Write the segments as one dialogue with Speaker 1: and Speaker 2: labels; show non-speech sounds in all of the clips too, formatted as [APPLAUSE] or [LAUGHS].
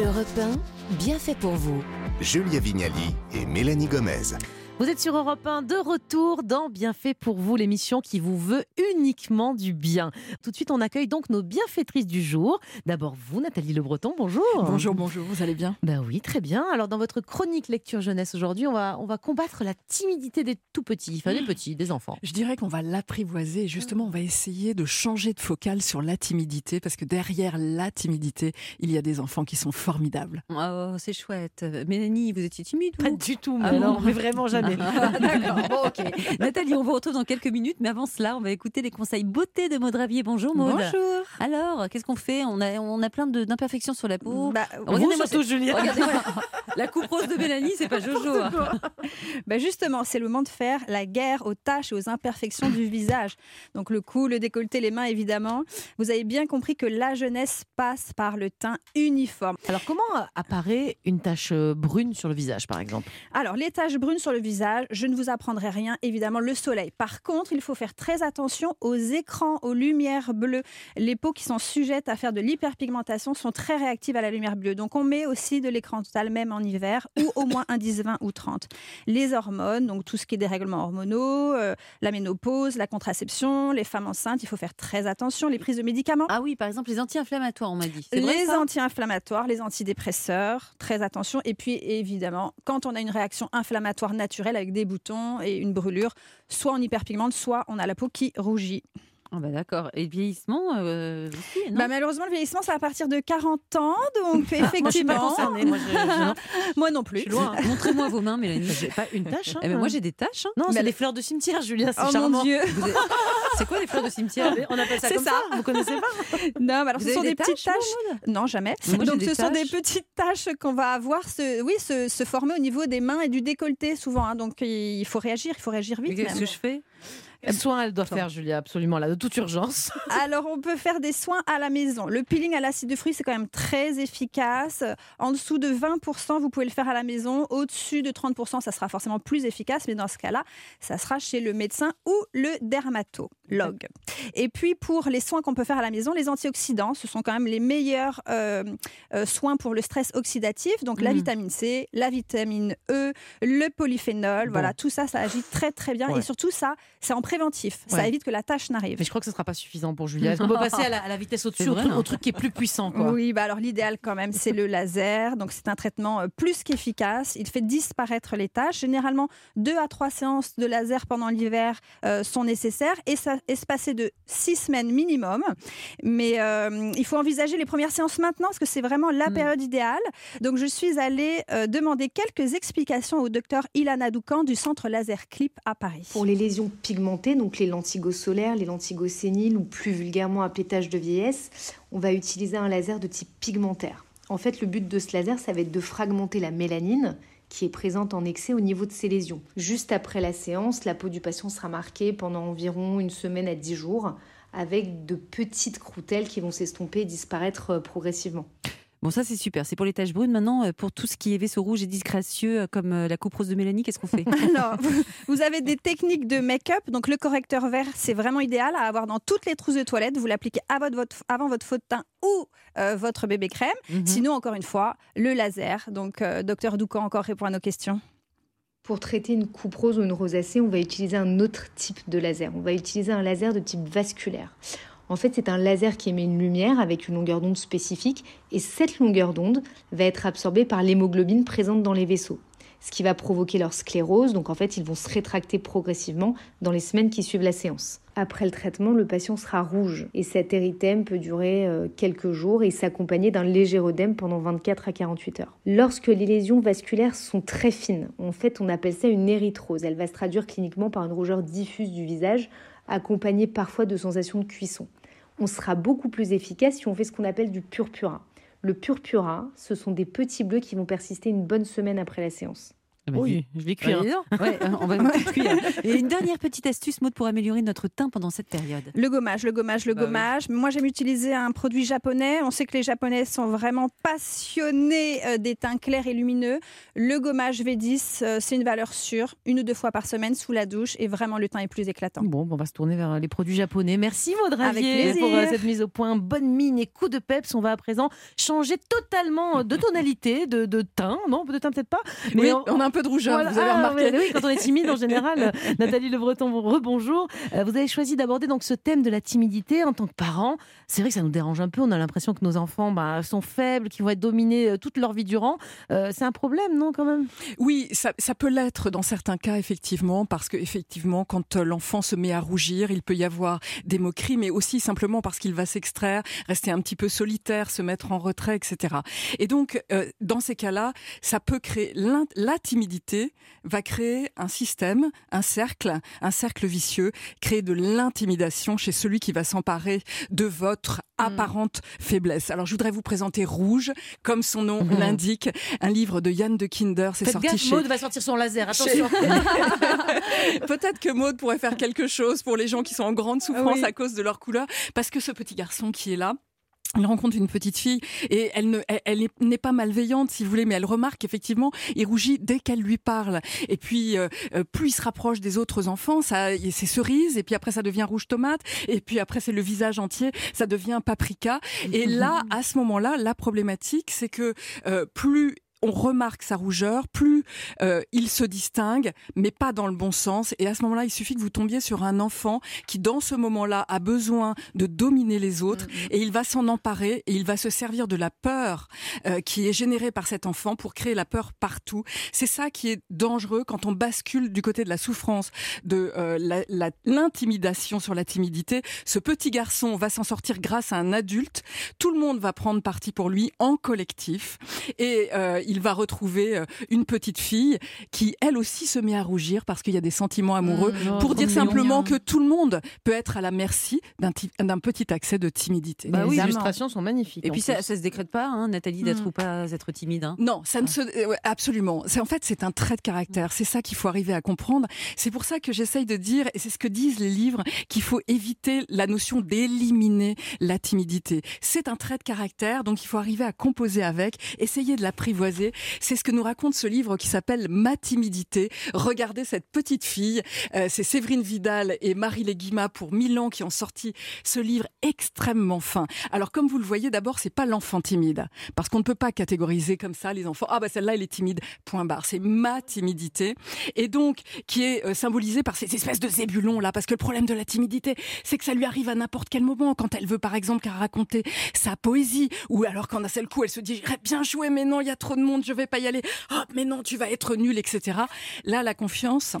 Speaker 1: Europe 1, bien fait pour vous.
Speaker 2: Julia Vignali et Mélanie Gomez.
Speaker 3: Vous êtes sur Europe 1 de retour dans Bienfait pour vous, l'émission qui vous veut uniquement du bien. Tout de suite, on accueille donc nos bienfaitrices du jour. D'abord, vous, Nathalie Le Breton, bonjour.
Speaker 4: Bonjour, bonjour, vous allez bien?
Speaker 3: Ben oui, très bien. Alors, dans votre chronique lecture jeunesse aujourd'hui, on va, on va combattre la timidité des tout petits, enfin des petits, des enfants.
Speaker 4: Je dirais qu'on va l'apprivoiser justement, on va essayer de changer de focale sur la timidité parce que derrière la timidité, il y a des enfants qui sont formidables.
Speaker 5: Oh, c'est chouette. Mélanie, vous étiez timide
Speaker 3: Pas du tout,
Speaker 5: Ah
Speaker 3: mais, non, mais vraiment jamais. [LAUGHS]
Speaker 5: D'accord, bon, ok. Nathalie, on vous retrouve dans quelques minutes, mais avant cela, on va écouter les conseils beauté de Maud Ravier. Bonjour Maud.
Speaker 6: Bonjour.
Speaker 5: Alors, qu'est-ce qu'on fait? On a, on a plein de- d'imperfections sur la peau.
Speaker 6: Bah,
Speaker 5: Regardez-moi
Speaker 3: surtout,
Speaker 5: ce-
Speaker 3: Julien.
Speaker 5: Regardez-moi la coupe rose de Mélanie, c'est pas Jojo. hein.
Speaker 6: bah justement, c'est le moment de faire la guerre aux taches et aux imperfections du visage. Donc le cou, le décolleté, les mains, évidemment. Vous avez bien compris que la jeunesse passe par le teint uniforme.
Speaker 3: Alors, comment apparaît une tache brune sur le visage, par exemple?
Speaker 6: Alors, les taches brunes sur le visage, je ne vous apprendrai rien, évidemment, le soleil. Par contre, il faut faire très attention aux écrans, aux lumières bleues. Les peaux qui sont sujettes à faire de l'hyperpigmentation sont très réactives à la lumière bleue. Donc, on met aussi de l'écran total, même en hiver, ou au moins indice 20 ou 30. Les hormones, donc tout ce qui est dérèglements hormonaux, euh, la ménopause, la contraception, les femmes enceintes, il faut faire très attention. Les prises de médicaments.
Speaker 5: Ah oui, par exemple, les anti-inflammatoires, on m'a dit.
Speaker 6: Les anti-inflammatoires, les antidépresseurs, très attention. Et puis évidemment, quand on a une réaction inflammatoire naturelle avec des boutons et une brûlure, soit on hyperpigmente, soit on a la peau qui rougit.
Speaker 5: Ah bah d'accord. Et le vieillissement euh, aussi, non?
Speaker 6: Bah, malheureusement, le vieillissement, c'est à partir de 40 ans, donc [LAUGHS]
Speaker 3: Moi, je suis pas
Speaker 6: effectivement.
Speaker 3: concernée. Moi, je- je- non, [LAUGHS]
Speaker 6: Moi non
Speaker 3: je
Speaker 6: plus.
Speaker 3: suis loin.
Speaker 5: Montrez-moi vos mains, Mélanie.
Speaker 3: J'ai pas une tache. hein.
Speaker 5: Eh ben, moi, j'ai des taches. hein.
Speaker 3: Non, c'est
Speaker 6: Mais-
Speaker 3: les fleurs de cimetière, Julien. C'est
Speaker 6: Oh
Speaker 3: charmant.
Speaker 6: mon Dieu
Speaker 5: C'est quoi les fleurs de cimetière? [LAUGHS]
Speaker 3: On appelle ça
Speaker 6: C'est
Speaker 3: comme ça.
Speaker 6: ça.
Speaker 3: Vous connaissez pas?
Speaker 6: Non, mais alors
Speaker 5: Vous
Speaker 6: ce sont
Speaker 5: des
Speaker 6: des, petites
Speaker 5: taches.
Speaker 6: Non, jamais.
Speaker 5: Moi,
Speaker 6: Donc ce sont des petites taches qu'on va avoir, se, oui, se, se former au niveau des mains et du décolleté souvent. hein. Donc il faut réagir, il faut réagir vite.
Speaker 5: Qu'est-ce que je fais?
Speaker 3: Quel soin elle doit faire, Julia Absolument, là, de toute urgence. [LAUGHS]
Speaker 6: Alors, on peut faire des soins à la maison. Le peeling à l'acide de fruits, c'est quand même très efficace. En dessous de 20%, vous pouvez le faire à la maison. Au-dessus de 30%, ça sera forcément plus efficace. Mais dans ce cas-là, ça sera chez le médecin ou le dermatologue. Et puis, pour les soins qu'on peut faire à la maison, les antioxydants, ce sont quand même les meilleurs euh, euh, soins pour le stress oxydatif. Donc, la
Speaker 5: Mhm.
Speaker 6: vitamine C, la vitamine E, le polyphénol.
Speaker 3: Bon.
Speaker 6: Voilà, tout ça, ça agit très, très bien.
Speaker 3: Ouais.
Speaker 6: Et surtout, ça, c'est en préventif. Ça
Speaker 3: Ouais.
Speaker 6: évite que la tâche n'arrive.
Speaker 3: Mais je crois que ce sera pas suffisant pour Julia. Est-ce qu'on peut [LAUGHS] passer à la, à la vitesse au-dessus, au, truc-
Speaker 5: hein.
Speaker 3: au truc qui est plus puissant quoi?
Speaker 6: Oui, bah alors l'idéal quand même, c'est le laser. Donc c'est un traitement euh, plus qu'efficace. Il fait disparaître les taches. Généralement, deux à trois séances de laser pendant l'hiver euh, sont nécessaires et ça espacées de six semaines minimum. Mais euh, il faut envisager les premières séances maintenant parce que c'est vraiment la
Speaker 5: Mm.
Speaker 6: période idéale. Donc je suis allée euh, demander quelques explications au docteur Ilana Doucan du centre Laser Clip à Paris.
Speaker 7: Pour les lésions donc les lentigos solaires, les lentigos séniles ou plus vulgairement appelées taches de vieillesse, on va utiliser un laser de type pigmentaire. En fait, le but de ce laser, ça va être de fragmenter la mélanine qui est présente en excès au niveau de ces lésions. Juste après la séance, la peau du patient sera marquée pendant environ une semaine à 10 jours avec de petites croûtelles qui vont s'estomper et disparaître euh, progressivement.
Speaker 5: Bon, ça c'est super. C'est pour les taches brunes. Maintenant, euh, pour tout ce qui est vaisseau rouge et disgracieux, euh, comme euh, la coupe rose de Mélanie, qu'est-ce qu'on fait? [LAUGHS]
Speaker 6: Alors, vous- avez des techniques de make-up. Donc, le correcteur vert, c'est vraiment idéal à avoir dans toutes les trousses de toilette. Vous l'appliquez à votre- votre- avant votre faux de teint ou euh, votre bébé crème.
Speaker 5: Mhm.
Speaker 6: Sinon, encore une fois, le laser. Donc, euh, docteur Doucan encore répond à nos questions.
Speaker 7: Pour traiter une coupe rose ou une rosacée, on va utiliser un autre type de laser. On va utiliser un laser de type vasculaire. En fait, c'est un laser qui émet une lumière avec une longueur d'onde spécifique et cette longueur d'onde va être absorbée par l'hémoglobine présente dans les vaisseaux, ce qui va provoquer leur sclérose. Donc en fait, ils vont se rétracter progressivement dans les semaines qui suivent la séance. Après le traitement, le patient sera rouge et cet érythème peut durer euh, quelques jours et s'accompagner d'un léger œdème pendant 24 à 48 heures. Lorsque les lésions vasculaires sont très fines, en fait, on appelle ça une érythrose. Elle va se traduire cliniquement par une rougeur diffuse du visage, accompagnée parfois de sensations de cuisson. On sera beaucoup plus efficace si on fait ce qu'on appelle du purpura. Le purpura, ce sont des petits bleus qui vont persister une bonne semaine après la séance.
Speaker 3: Oui, je vais cuire.
Speaker 5: Ouais, on va [LAUGHS] tout cuire. Et une dernière petite astuce, Maud, pour améliorer notre teint pendant cette période.
Speaker 6: Le gommage, le gommage, le
Speaker 5: Bah oui.
Speaker 6: gommage. Moi, j'aime utiliser un produit japonais. On sait que les Japonais sont vraiment passionnés euh, des teints clairs et lumineux. Le gommage V10, euh, c'est une valeur sûre. Une ou deux fois par semaine sous la douche et vraiment le teint est plus éclatant.
Speaker 3: Bon, on va se tourner vers les produits japonais. Merci Maud
Speaker 6: Avec
Speaker 3: Ravier
Speaker 6: plaisir.
Speaker 3: pour euh, cette mise au point. Bonne mine et coup de peps. On va à présent changer totalement de tonalité, de, de teint. Non, de teint peut-être pas.
Speaker 4: oui,
Speaker 3: on-
Speaker 4: on a un peu de rougeur,
Speaker 3: Voilà.
Speaker 4: vous avez
Speaker 3: Ah,
Speaker 4: remarqué.
Speaker 3: oui, quand on est timide en général. [LAUGHS] Nathalie Le Breton, rebonjour. Euh, Vous avez choisi d'aborder donc ce thème de la timidité en tant que parent. C'est vrai que ça nous dérange un peu. On a l'impression que nos enfants bah, sont faibles, qu'ils vont être dominés euh, toute leur vie durant. Euh, c'est un problème, non, quand même?
Speaker 4: Oui, ça, ça peut l'être dans certains cas, effectivement, parce que effectivement, quand l'enfant se met à rougir, il peut y avoir des moqueries, mais aussi simplement parce qu'il va s'extraire, rester un petit peu solitaire, se mettre en retrait, etc. Et donc, euh, dans ces cas-là, ça peut créer la timidité va créer un système, un cercle, un cercle vicieux, créer de l'intimidation chez celui qui va s'emparer de votre apparente faiblesse. Alors, je voudrais vous présenter Rouge, comme son nom
Speaker 3: Mhm.
Speaker 4: l'indique, un livre de Yann de Kinder. C'est sorti
Speaker 3: gaffe,
Speaker 4: chez
Speaker 3: Maud va sortir son laser. [LAUGHS]
Speaker 4: chez-
Speaker 3: Attention. [LAUGHS]
Speaker 4: Peut-être que Maud pourrait faire quelque chose pour les gens qui sont en grande souffrance
Speaker 6: Oui.
Speaker 4: à cause de leur couleur, parce que ce petit garçon qui est là, il rencontre une petite fille et elle ne, elle, elle est- n'est pas malveillante si vous voulez, mais elle remarque effectivement il rougit dès qu'elle lui parle. Et puis euh, euh, plus il se rapproche des autres enfants, ça, c'est cerise et puis après ça devient rouge tomate et puis après c'est le visage entier, ça devient paprika. Et [LAUGHS] là, à ce moment-là, la problématique c'est que euh, plus on remarque sa rougeur, plus euh, il se distingue, mais pas dans le bon sens. Et à ce moment-là, il suffit que vous tombiez sur un enfant qui, dans ce moment-là, a besoin de dominer les autres, et il va s'en emparer, et il va se servir de la peur euh, qui est générée par cet enfant pour créer la peur partout. C'est ça qui est dangereux quand on bascule du côté de la souffrance, de euh, l'intimidation sur la timidité. Ce petit garçon va s'en sortir grâce à un adulte. Tout le monde va prendre parti pour lui en collectif, et euh, il va retrouver euh, une petite fille qui, elle aussi, se met à rougir parce qu'il y a des sentiments amoureux.
Speaker 3: Mmh,
Speaker 4: pour dire simplement que tout le monde peut être à la merci d'un ti- d'un petit accès de timidité.
Speaker 3: Bah les illustrations sont magnifiques.
Speaker 5: Et puis ça, ça se décrète pas, hein, Nathalie, d'être
Speaker 6: Mm.
Speaker 5: ou pas être timide. hein.
Speaker 4: Non, ça ne se euh, ouais, absolument. C'est en fait c'est un trait de caractère. C'est ça qu'il faut arriver à comprendre. C'est pour ça que j'essaye de dire et c'est ce que disent les livres qu'il faut éviter la notion d'éliminer la timidité. C'est un trait de caractère, donc il faut arriver à composer avec, essayer de l'apprivoiser. C'est ce que nous raconte ce livre qui s'appelle Ma timidité. Regardez cette petite fille. Euh, c'est Séverine Vidal et Marie Léguima pour Milan qui ont sorti ce livre extrêmement fin. Alors comme vous le voyez, d'abord c'est pas l'enfant timide parce qu'on ne peut pas catégoriser comme ça les enfants. Ah bah celle-là elle est timide. Point barre. C'est ma timidité et donc qui est euh, symbolisée par ces espèces de zébulons là parce que le problème de la timidité c'est que ça lui arrive à n'importe quel moment quand elle veut par exemple raconter sa poésie ou alors quand d'un seul coup elle se dit bien joué mais non il y a trop de monde je vais pas y aller. Oh mais non tu vas être nul etc. Là la confiance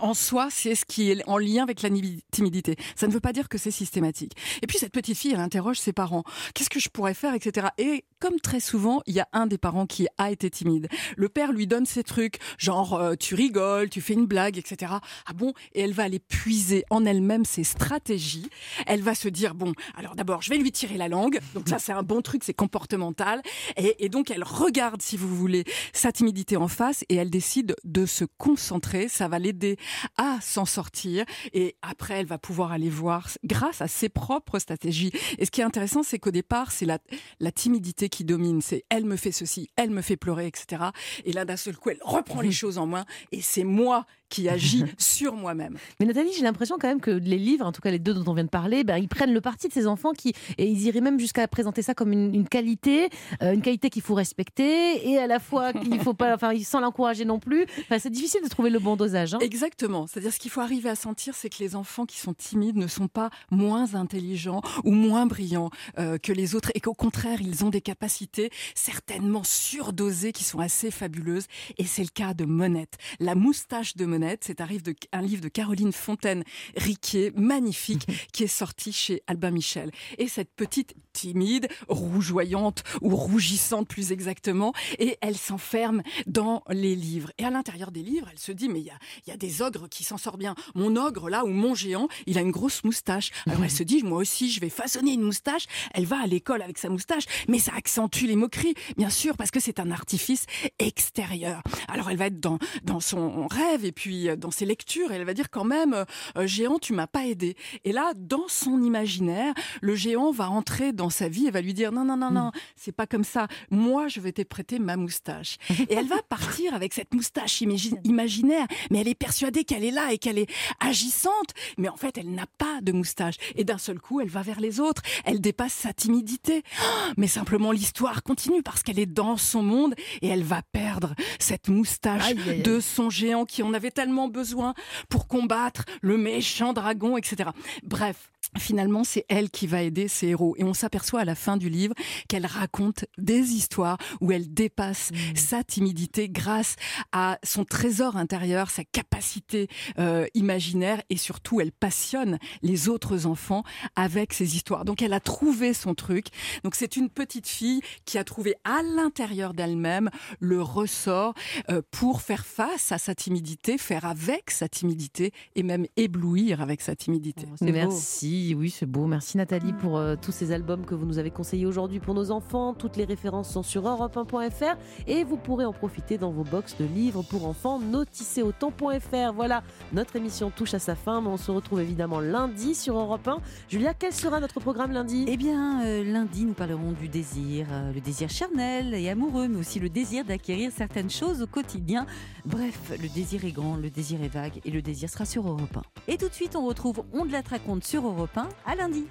Speaker 4: en soi, c'est ce qui est en lien avec la timidité. Ça ne veut pas dire que c'est systématique. Et puis cette petite fille, elle interroge ses parents. Qu'est-ce que je pourrais faire, etc. Et comme très souvent, il y a un des parents qui a été timide. Le père lui donne ses trucs, genre euh, tu rigoles, tu fais une blague, etc. Ah bon? Et elle va aller puiser en elle-même ses stratégies. Elle va se dire bon, alors d'abord, je vais lui tirer la langue. Donc ça, c'est un bon truc, c'est comportemental. Et, et donc elle regarde, si vous voulez, sa timidité en face et elle décide de se concentrer. Ça va l'aider à s'en sortir et après elle va pouvoir aller voir grâce à ses propres stratégies. Et ce qui est intéressant, c'est qu'au départ, c'est la, la timidité qui domine. C'est elle me fait ceci, elle me fait pleurer, etc. Et là, d'un seul coup, elle reprend les choses en main et c'est moi qui agis [LAUGHS] sur moi-même.
Speaker 3: Mais Nathalie, j'ai l'impression quand même que les livres, en tout cas les deux dont on vient de parler, ben, ils prennent le parti de ces enfants qui, et ils iraient même jusqu'à présenter ça comme une, une qualité, euh, une qualité qu'il faut respecter et à la fois qu'il faut pas, enfin, sans l'encourager non plus. Enfin, c'est difficile de trouver le bon dosage. hein.
Speaker 4: Exactement. C'est-à-dire ce qu'il faut arriver à sentir, c'est que les enfants qui sont timides ne sont pas moins intelligents ou moins brillants euh, que les autres et qu'au contraire, ils ont des capacités certainement surdosées qui sont assez fabuleuses. Et c'est le cas de Monette. La moustache de Monette C'est un livre de, un livre de Caroline Fontaine-Riquier, magnifique, [LAUGHS] qui est sorti chez Albin Michel. Et cette petite timide, rougeoyante ou rougissante plus exactement, et elle s'enferme dans les livres. Et à l'intérieur des livres, elle se dit, mais il y a, y a des ogres qui s'en sortent bien. Mon ogre, là, ou mon géant, il a une grosse moustache. Alors elle se dit, moi aussi, je vais façonner une moustache. Elle va à l'école avec sa moustache, mais ça accentue les moqueries, bien sûr, parce que c'est un artifice extérieur. Alors elle va être dans, dans son rêve et puis euh, dans ses lectures, et elle va dire quand même, euh, euh, géant, tu m'as pas aidé. Et là, dans son imaginaire, le géant va entrer dans sa vie et va lui dire, non, non, non, non, c'est pas comme ça. Moi, je vais te prêter ma moustache. Et elle va [LAUGHS] partir avec cette moustache imagi- imaginaire, mais elle est persuadée qu'elle est là et qu'elle est agissante, mais en fait, elle n'a pas de moustache. Et d'un seul coup, elle va vers les autres, elle dépasse sa timidité. Ah, Mais simplement, l'histoire continue parce qu'elle est dans son monde et elle va perdre cette moustache
Speaker 3: Aïe, aïe, aïe.
Speaker 4: de son géant qui en avait tellement besoin pour combattre le méchant dragon, etc. Bref. Finalement, c'est elle qui va aider ses héros. Et on s'aperçoit à la fin du livre qu'elle raconte des histoires où elle dépasse sa timidité grâce à son trésor intérieur, sa capacité euh, imaginaire et surtout elle passionne les autres enfants avec ses histoires. Donc elle a trouvé son truc. Donc c'est une petite fille qui a trouvé à l'intérieur d'elle-même le ressort euh, pour faire face à sa timidité, faire avec sa timidité et même éblouir avec sa timidité.
Speaker 5: Beau.
Speaker 3: Merci, oui, c'est beau. Merci Nathalie pour euh, tous ces albums que vous nous avez conseillés aujourd'hui pour nos enfants. Toutes les références sont sur europe1.fr et vous pourrez en profiter dans vos box de livres pour enfants notisseautant.fr. Voilà, notre émission touche à sa fin, mais on se retrouve évidemment lundi sur Europe 1. Julia, quel sera notre programme lundi?
Speaker 5: Eh bien, euh, lundi, nous parlerons du désir, euh, le désir charnel et amoureux, mais aussi le désir d'acquérir certaines choses au quotidien. Bref, le désir est grand, le désir est vague et le désir sera sur Europe 1. Et tout de suite, on retrouve On de la raconte sur Europe 1 à lundi.